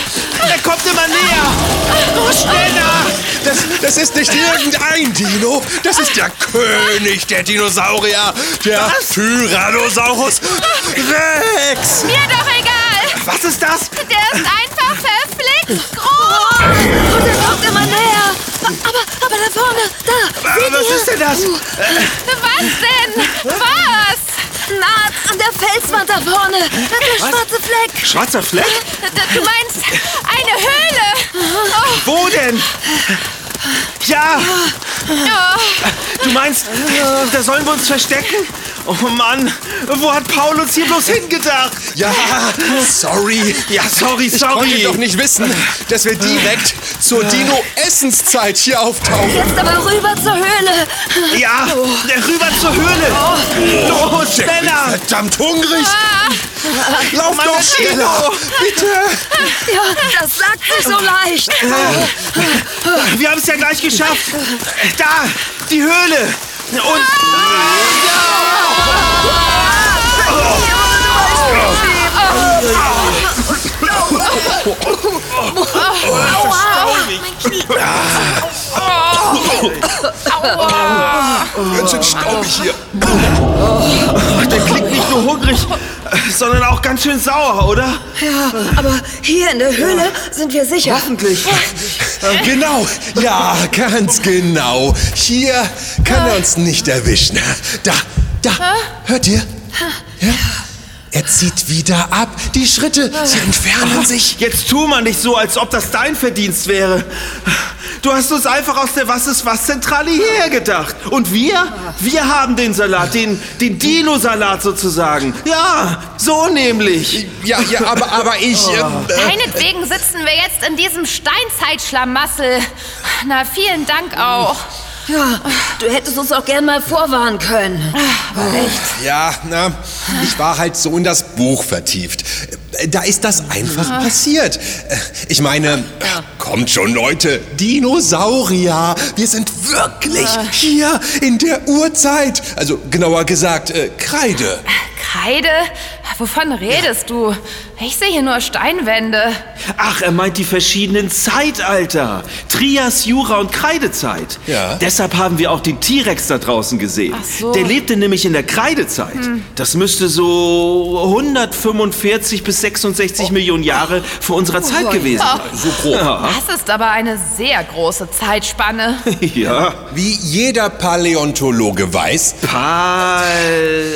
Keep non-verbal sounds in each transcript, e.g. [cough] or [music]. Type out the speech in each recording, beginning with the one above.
[laughs] Er kommt immer näher! Oh, schneller! Das, das ist nicht irgendein Dino. Das ist der König der Dinosaurier. Der Was? Tyrannosaurus Rex. Mir doch egal. Was ist das? Der ist einfach verflixt groß. Und er kommt immer näher. Aber, aber da vorne, da. Was ist denn das? Was denn? Was? Na, an der Felswand da vorne. Der schwarze Fleck. Schwarzer Fleck? Du meinst eine Höhle? Oh, Wo denn? Ja, oh. du meinst, da sollen wir uns verstecken? Oh Mann, wo hat Paul uns hier bloß hingedacht? Ja, sorry. Ja, sorry, Ich konnte sorry. doch nicht wissen, dass wir direkt zur Dino-Essenszeit hier auftauchen. Jetzt aber rüber zur Höhle. Ja, rüber zur Höhle. Los, Ich bin schneller. verdammt hungrig. Lauf Mann, doch schneller. Bitte. Ja, das sagt sich so leicht. Wir haben es ja gleich geschafft. Da, die Höhle. Und Ganz schön staubig hier. der klingt nur hungrig, sondern auch ganz schön sauer, oder? Ja, aber hier in der Höhle sind wir sicher. Hoffentlich. Genau, ja, ganz genau. Hier kann er uns nicht erwischen. Da, da, hört ihr? Ja? Er zieht wieder ab. Die Schritte, sie entfernen sich. Jetzt tu mal nicht so, als ob das dein Verdienst wäre. Du hast uns einfach aus der Was ist was Zentrale hierher gedacht. Und wir? Wir haben den Salat, den, den Dino-Salat sozusagen. Ja, so nämlich. Ja, ja, aber, aber ich. ähm, äh, Meinetwegen sitzen wir jetzt in diesem Steinzeitschlamassel. Na, vielen Dank auch. Ja, du hättest uns auch gern mal vorwarnen können. Ja, na, ich war halt so in das Buch vertieft. Äh, Da ist das einfach passiert. Äh, Ich meine, kommt schon, Leute, Dinosaurier. Wir sind wirklich hier in der Urzeit. Also genauer gesagt, äh, Kreide. Kreide? Wovon redest du? Ich sehe hier nur Steinwände. Ach, er meint die verschiedenen Zeitalter. Trias, Jura und Kreidezeit. Ja. Deshalb haben wir auch den T-Rex da draußen gesehen. Ach so. Der lebte nämlich in der Kreidezeit. Das müsste so 145 bis 66 Millionen Jahre vor unserer Zeit gewesen sein. So grob. Ja. Das ist aber eine sehr große Zeitspanne. [laughs] ja. Wie jeder Paläontologe weiß, Pal...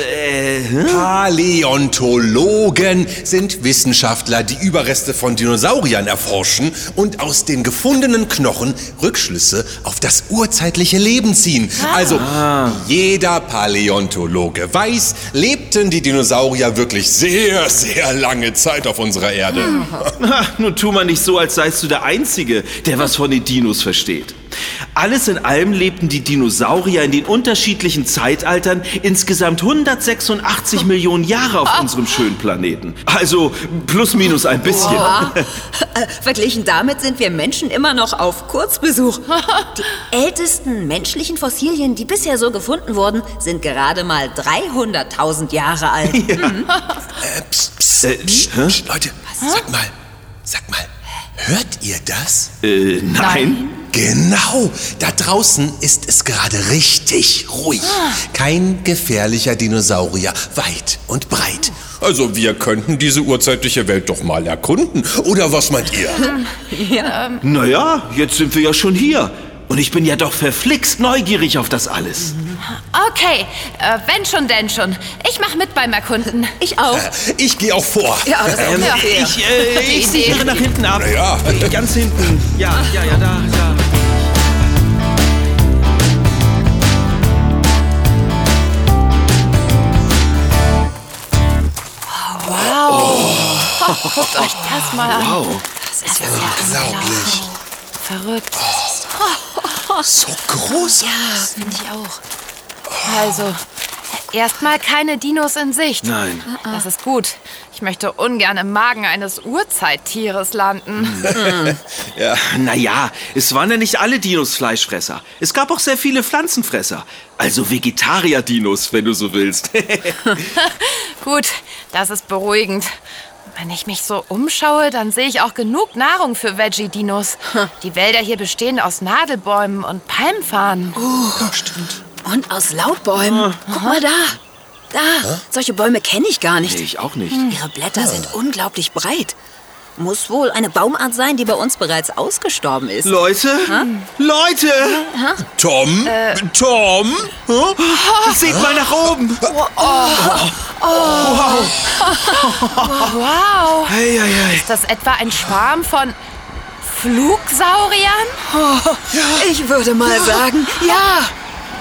Äh, hm? Paläontologen sind Wissenschaftler, die Überreste von Dinosauriern erforschen und aus den gefundenen Knochen Rückschlüsse auf das urzeitliche Leben ziehen. Also jeder Paläontologe weiß, lebten die Dinosaurier wirklich sehr, sehr lange Zeit auf unserer Erde. Ha, [laughs] nun tu mal nicht so, als seist du der Einzige, der was von den Dinos versteht. Alles in allem lebten die Dinosaurier in den unterschiedlichen Zeitaltern insgesamt 186 Millionen Jahre auf unserem schönen Planeten. Also plus minus ein bisschen. Äh, verglichen damit sind wir Menschen immer noch auf Kurzbesuch. Die ältesten menschlichen Fossilien, die bisher so gefunden wurden, sind gerade mal 300.000 Jahre alt. Äh, psst, psst, Äh, psst, hä? psst, Leute, sag mal, sag mal, hört ihr das? Äh, nein. Genau, da draußen ist es gerade richtig ruhig. Kein gefährlicher Dinosaurier, weit und breit. Also wir könnten diese urzeitliche Welt doch mal erkunden. Oder was meint ihr? Naja, jetzt sind wir ja schon hier. Und ich bin ja doch verflixt neugierig auf das alles. Okay, äh, wenn schon, denn schon. Ich mach mit beim Erkunden. Ich auch. Ich gehe auch vor. Ja, das Ähm, fair. ich äh, [laughs] ich sichere nach hinten ab. ja. Äh, Ganz hinten. Ja, ja, ja, da, da. Guckt euch das mal an. Wow. Das ist ja Unglaublich. verrückt. So groß. Ja, finde ich auch. Also, erstmal keine Dinos in Sicht. Nein. Das ist gut. Ich möchte ungern im Magen eines Urzeittieres landen. Ja. Naja, es waren ja nicht alle Dinos Fleischfresser. Es gab auch sehr viele Pflanzenfresser. Also Vegetarier-Dinos, wenn du so willst. [laughs] Gut, das ist beruhigend. Wenn ich mich so umschaue, dann sehe ich auch genug Nahrung für Veggie-Dinos. Die Wälder hier bestehen aus Nadelbäumen und Palmfarnen. Ja, stimmt. Und aus Laubbäumen. Guck mal da. Da, solche Bäume kenne ich gar nicht. Nee, ich auch nicht. Ihre Blätter sind unglaublich breit. Muss wohl eine Baumart sein, die bei uns bereits ausgestorben ist. Leute? Leute! Tom? Tom? Huh? Seht mal nach oben! Wow! Hey, hey, hey. Ist das etwa ein Schwarm von Flugsauriern? Ich würde mal sagen, ja.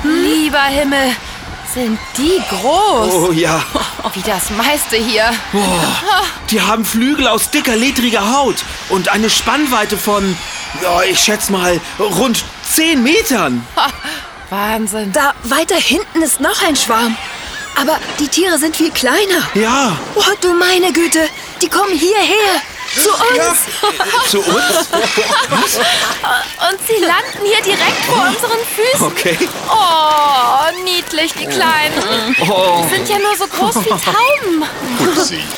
Lieber Himmel, sind die groß. Oh ja. [laughs] Wie das meiste hier. Die haben Flügel aus dicker, ledriger Haut und eine Spannweite von, ja, ich schätze mal, rund 10 Metern. Wahnsinn. Da weiter hinten ist noch ein Schwarm. Aber die Tiere sind viel kleiner. Ja, Oh, du meine Güte, die kommen hierher. Zu uns. zu uns? [laughs] Und sie landen hier direkt vor unseren Füßen. Okay. Oh, niedlich, die Kleinen. Oh. Die sind ja nur so groß wie Tauben.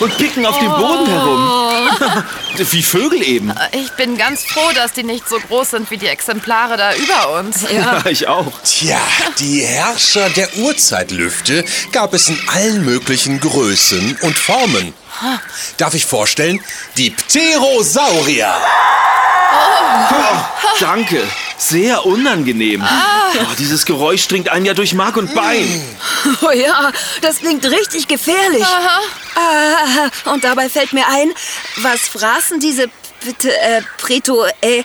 Und picken auf dem Boden herum. Wie Vögel eben. Ich bin ganz froh, dass die nicht so groß sind wie die Exemplare da über uns. Ja, [laughs] ich auch. Tja, die Herrscher der Urzeitlüfte gab es in allen möglichen Größen und Formen. Darf ich vorstellen? Die Pterosaurier. Oh, danke. Sehr unangenehm. Oh, dieses Geräusch dringt einen ja durch Mark und Bein. Oh ja, das klingt richtig gefährlich. Ah, und dabei fällt mir ein, was fraßen diese äh, Preto, äh,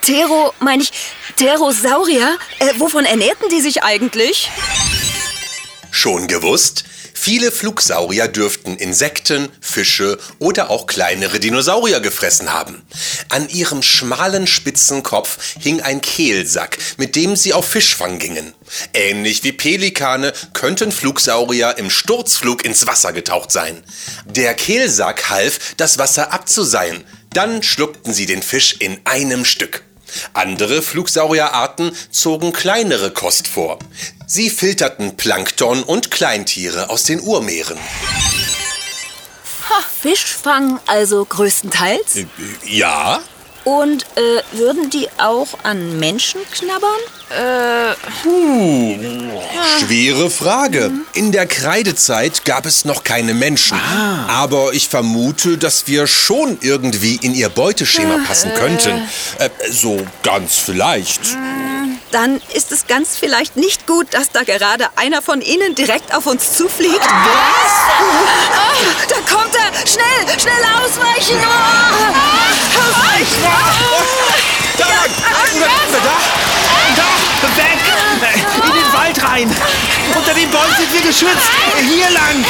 Ptero, meine ich, Pterosaurier? Äh, wovon ernährten die sich eigentlich? Schon gewusst? Viele Flugsaurier dürften Insekten, Fische oder auch kleinere Dinosaurier gefressen haben. An ihrem schmalen, spitzen Kopf hing ein Kehlsack, mit dem sie auf Fischfang gingen. Ähnlich wie Pelikane könnten Flugsaurier im Sturzflug ins Wasser getaucht sein. Der Kehlsack half, das Wasser abzuseien. Dann schluckten sie den Fisch in einem Stück. Andere Flugsaurierarten zogen kleinere Kost vor. Sie filterten Plankton und Kleintiere aus den Urmeeren. Fischfang also größtenteils? Ja? Und äh, würden die auch an Menschen knabbern? Schwere Frage. In der Kreidezeit gab es noch keine Menschen. Aber ich vermute, dass wir schon irgendwie in ihr Beuteschema passen könnten. Äh, so ganz vielleicht. Dann ist es ganz vielleicht nicht gut, dass da gerade einer von ihnen direkt auf uns zufliegt. Was? Da kommt er! Schnell, schnell ausweichen! Oh! Bäumen sind wir geschützt! Hier lang!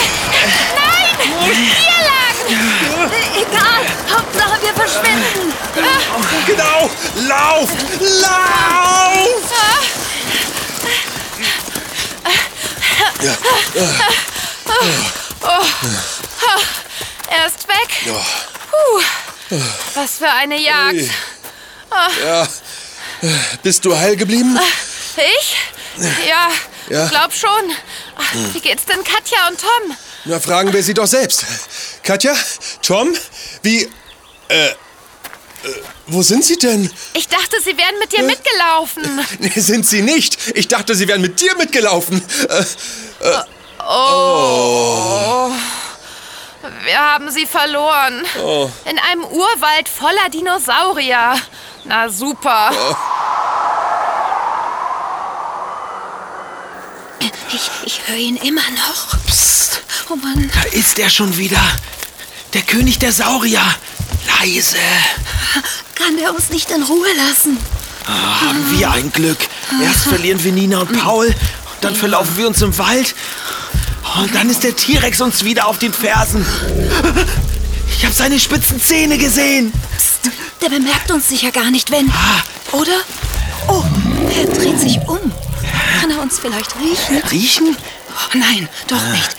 Egal, Hauptsache wir verschwinden. Genau! Lauf! Lauf! Er ist weg. Puh. Was für eine Jagd. Ja. Bist du heil geblieben? Ich? Ja, Ja. glaub schon. Ach, Wie geht's denn Katja und Tom? Na, fragen wir sie doch selbst. Katja? Tom? Wie. Äh. äh wo sind sie denn? Ich dachte, sie wären mit dir mitgelaufen. [laughs] Nee, sind sie nicht. Ich dachte, sie wären mit dir mitgelaufen. Äh, Wir haben sie verloren. In einem Urwald voller Dinosaurier. Na super. Ich, ich höre ihn immer noch. Psst, Oh Mann. da ist er schon wieder. Der König der Saurier. Leise. Kann der uns nicht in Ruhe lassen? Haben wir ein Glück. Erst verlieren wir Nina und Paul, dann verlaufen wir uns im Wald. Und dann ist der T-Rex uns wieder auf den Fersen. Ich habe seine spitzen Zähne gesehen. Psst, der bemerkt uns sicher gar nicht, wenn. Oder? Oh, er dreht sich um. Kann er uns vielleicht riechen? Riechen? Oh, nein, doch nicht.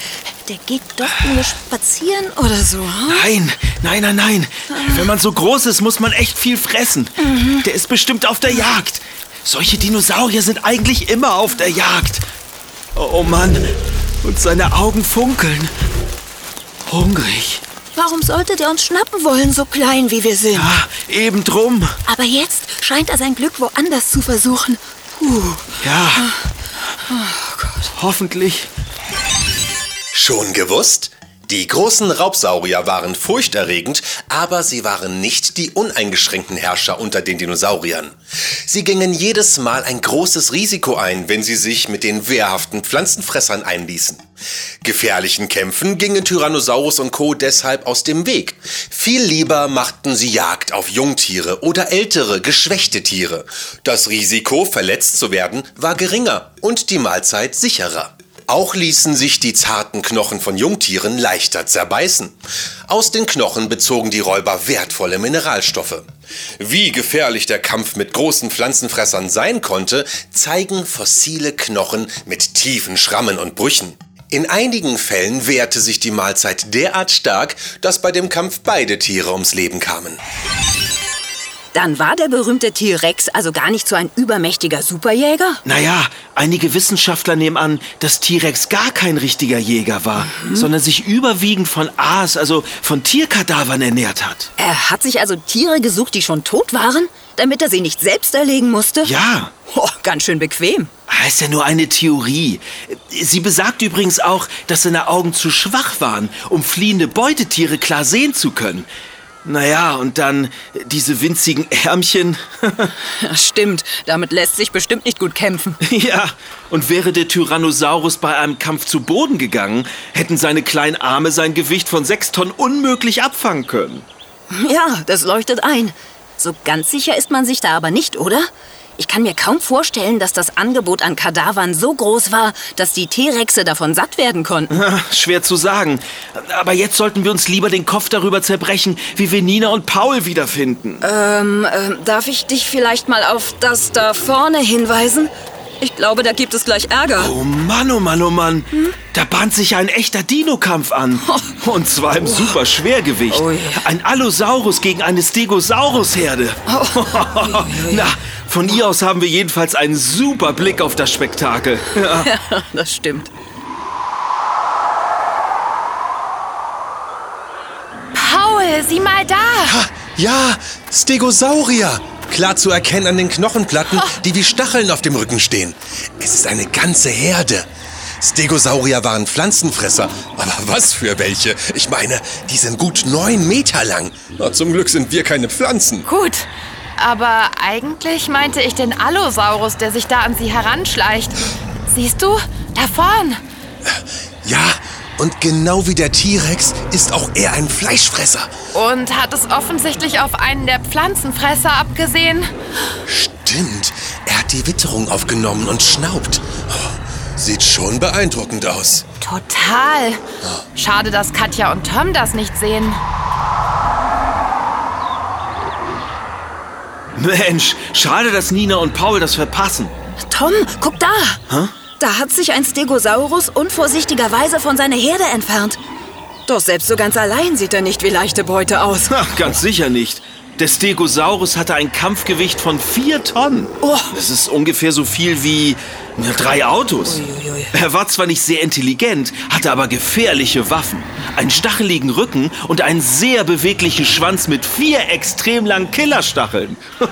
Der geht doch nur spazieren oder so. hm? Nein, nein, nein, nein. Wenn man so groß ist, muss man echt viel fressen. Der ist bestimmt auf der Jagd. Solche Dinosaurier sind eigentlich immer auf der Jagd. Oh, oh Mann, und seine Augen funkeln. Hungrig. Warum sollte der uns schnappen wollen, so klein wie wir sind? Ah, eben drum. Aber jetzt scheint er sein Glück woanders zu versuchen. Puh. Ja. Hoffentlich. Schon gewusst? Die großen Raubsaurier waren furchterregend, aber sie waren nicht die uneingeschränkten Herrscher unter den Dinosauriern. Sie gingen jedes Mal ein großes Risiko ein, wenn sie sich mit den wehrhaften Pflanzenfressern einließen. Gefährlichen Kämpfen gingen Tyrannosaurus und Co. deshalb aus dem Weg. Viel lieber machten sie Jagd auf Jungtiere oder ältere, geschwächte Tiere. Das Risiko, verletzt zu werden, war geringer und die Mahlzeit sicherer. Auch ließen sich die zarten Knochen von Jungtieren leichter zerbeißen. Aus den Knochen bezogen die Räuber wertvolle Mineralstoffe. Wie gefährlich der Kampf mit großen Pflanzenfressern sein konnte, zeigen fossile Knochen mit tiefen Schrammen und Brüchen. In einigen Fällen wehrte sich die Mahlzeit derart stark, dass bei dem Kampf beide Tiere ums Leben kamen. Dann war der berühmte T-Rex also gar nicht so ein übermächtiger Superjäger? Naja, einige Wissenschaftler nehmen an, dass T-Rex gar kein richtiger Jäger war, sondern sich überwiegend von Aas, also von Tierkadavern ernährt hat. Er hat sich also Tiere gesucht, die schon tot waren, damit er sie nicht selbst erlegen musste? Ja. Oh, ganz schön bequem. Ah, Ist ja nur eine Theorie. Sie besagt übrigens auch, dass seine Augen zu schwach waren, um fliehende Beutetiere klar sehen zu können. Naja, und dann diese winzigen Ärmchen. [laughs] Ja, stimmt. Damit lässt sich bestimmt nicht gut kämpfen. [laughs] ja, und wäre der Tyrannosaurus bei einem Kampf zu Boden gegangen, hätten seine kleinen Arme sein Gewicht von sechs Tonnen unmöglich abfangen können. Ja, das leuchtet ein. So ganz sicher ist man sich da aber nicht, oder? Ich kann mir kaum vorstellen, dass das Angebot an Kadavern so groß war, dass die T-Rexe davon satt werden konnten. Schwer zu sagen. Aber jetzt sollten wir uns lieber den Kopf darüber zerbrechen, wie wir Nina und Paul wiederfinden. Ähm, ähm, darf ich dich vielleicht mal auf das da vorne hinweisen? Ich glaube, da gibt es gleich Ärger. Oh Mann, oh Mann, oh Mann. Da bahnt sich ein echter Dino-Kampf an. Und zwar im super Schwergewicht. Oh. Ein Allosaurus gegen eine Stegosaurus-Herde. [laughs] Na, von ihr aus haben wir jedenfalls einen super Blick auf das Spektakel. [laughs] Ja. das stimmt. Paul, sieh mal da. Ja, Stegosaurier. Klar zu erkennen an den Knochenplatten, die wie Stacheln auf dem Rücken stehen. Es ist eine ganze Herde. Stegosaurier waren Pflanzenfresser. Aber was für welche? Ich meine, die sind gut neun Meter lang. Na, zum Glück sind wir keine Pflanzen. Gut. Aber eigentlich meinte ich den Allosaurus, der sich da an sie heranschleicht. Siehst du? Da vorn. Ja, und genau wie der T-Rex ist auch er ein Fleischfresser. Und hat es offensichtlich auf einen der Pflanzenfresser abgesehen. Stimmt, er hat die Witterung aufgenommen und schnaubt. Oh, sieht schon beeindruckend aus. Total. Schade, dass Katja und Tom das nicht sehen. Mensch, schade, dass Nina und Paul das verpassen. Tom, guck da. Da hat sich ein Stegosaurus unvorsichtigerweise von seiner Herde entfernt. Doch selbst so ganz allein sieht er nicht wie leichte Beute aus. Ach, ganz sicher nicht. Der Stegosaurus hatte ein Kampfgewicht von vier Tonnen. Oh. Das ist ungefähr so viel wie drei Autos. Uiuiui. Er war zwar nicht sehr intelligent, hatte aber gefährliche Waffen, einen stacheligen Rücken und einen sehr beweglichen Schwanz mit vier extrem langen Killerstacheln. [laughs]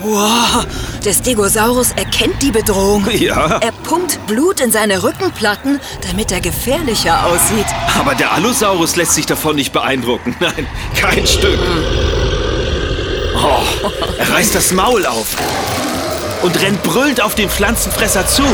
Wow, der Stegosaurus erkennt die Bedrohung. Ja. Er pumpt Blut in seine Rückenplatten, damit er gefährlicher aussieht. Aber der Allosaurus lässt sich davon nicht beeindrucken. [laughs] Nein, kein Stück. Oh, er reißt das Maul auf und rennt brüllend auf den Pflanzenfresser zu. [laughs]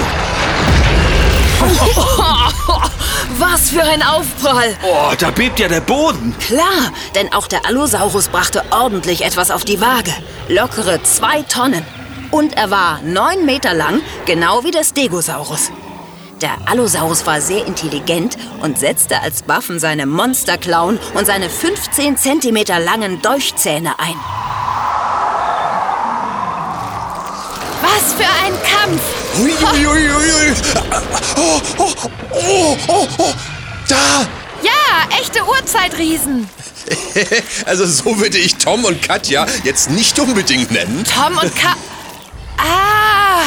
Was für ein Aufprall! Oh, da bebt ja der Boden. Klar, denn auch der Allosaurus brachte ordentlich etwas auf die Waage. Lockere zwei Tonnen. Und er war neun Meter lang, genau wie der Stegosaurus. Der Allosaurus war sehr intelligent und setzte als Waffen seine Monsterklauen und seine 15 Zentimeter langen Dolchzähne ein. Was für ein Kampf! Ui, ui, ui, ui, ui. Oh, oh, oh, oh, oh. Da! Ja, echte Urzeitriesen. [laughs] Also so würde ich Tom und Katja jetzt nicht unbedingt nennen. Tom und Ka... [laughs] Ah,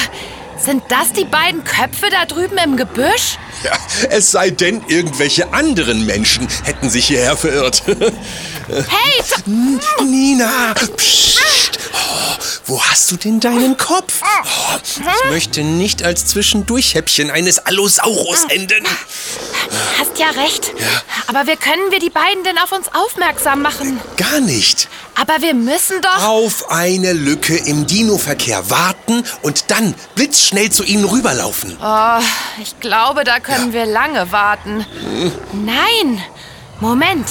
Sind das die beiden Köpfe da drüben im Gebüsch? Ja, es sei denn, irgendwelche anderen Menschen hätten sich hierher verirrt. [laughs] Hey, Nina, psst. Oh, wo hast du denn deinen Kopf? Oh, ich möchte nicht als Zwischendurchhäppchen eines Allosaurus enden. hast ja recht. Aber wie können wir die beiden denn auf uns aufmerksam machen? Gar nicht. Aber wir müssen doch... Auf eine Lücke im Dino-Verkehr warten und dann blitzschnell zu ihnen rüberlaufen. Oh, ich glaube, da können wir lange warten. Nein, Moment.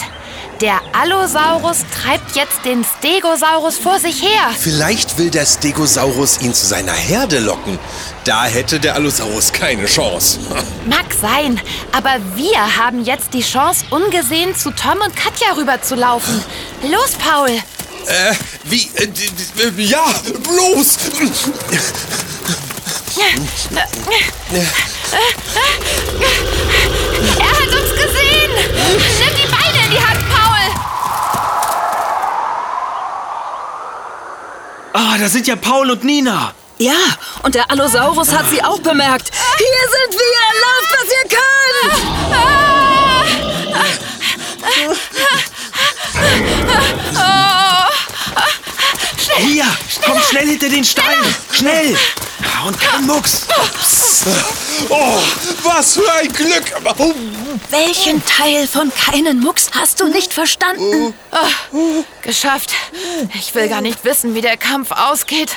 Der Allosaurus treibt jetzt den Stegosaurus vor sich her. Vielleicht will der Stegosaurus ihn zu seiner Herde locken. Da hätte der Allosaurus keine Chance. [laughs] Mag sein, aber wir haben jetzt die Chance, ungesehen zu Tom und Katja rüberzulaufen. Los, Paul. Äh, wie? Äh, d- ja, bloß! Er hat uns gesehen. Nimm die Beine in die Hand, Paul. Ah, da sind ja Paul und Nina. Ja, und der Allosaurus hat sie auch bemerkt. Hier sind wir! Lauft, was ihr könnt! Hier, komm schnell hinter den Stein. Schnell. Und kein Mucks. Oh, was für ein Glück! Oh, Welchen Teil von keinen Mucks hast du nicht verstanden? Geschafft. Ich will gar nicht wissen, wie der Kampf ausgeht.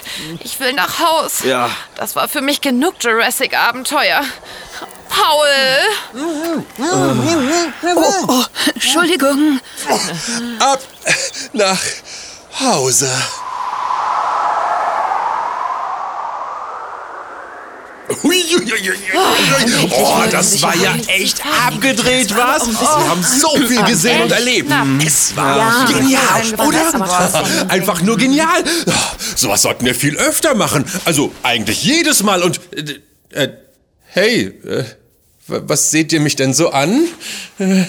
Ich will nach Haus. Ja. Das war für mich genug Jurassic-Abenteuer. Paul. Oh, Entschuldigung. ab nach Hause. Huiuiuiui. Oh, das war ja echt abgedreht, was? Wir haben so viel gesehen und erlebt. Es war genial, oder? Einfach nur genial. Oh, Sowas sollten wir viel öfter machen. Also eigentlich jedes Mal. Und äh, äh, hey, äh, was seht ihr mich denn so an? Was?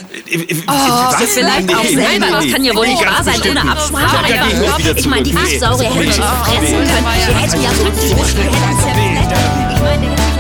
Vielleicht auch selber. Das kann ja wohl nicht wahr sein, ohne Absprache. Ich meine, die. Dinosaurier hätten uns fressen können. Wir hätten ja. Wir uns ja... Ich meine,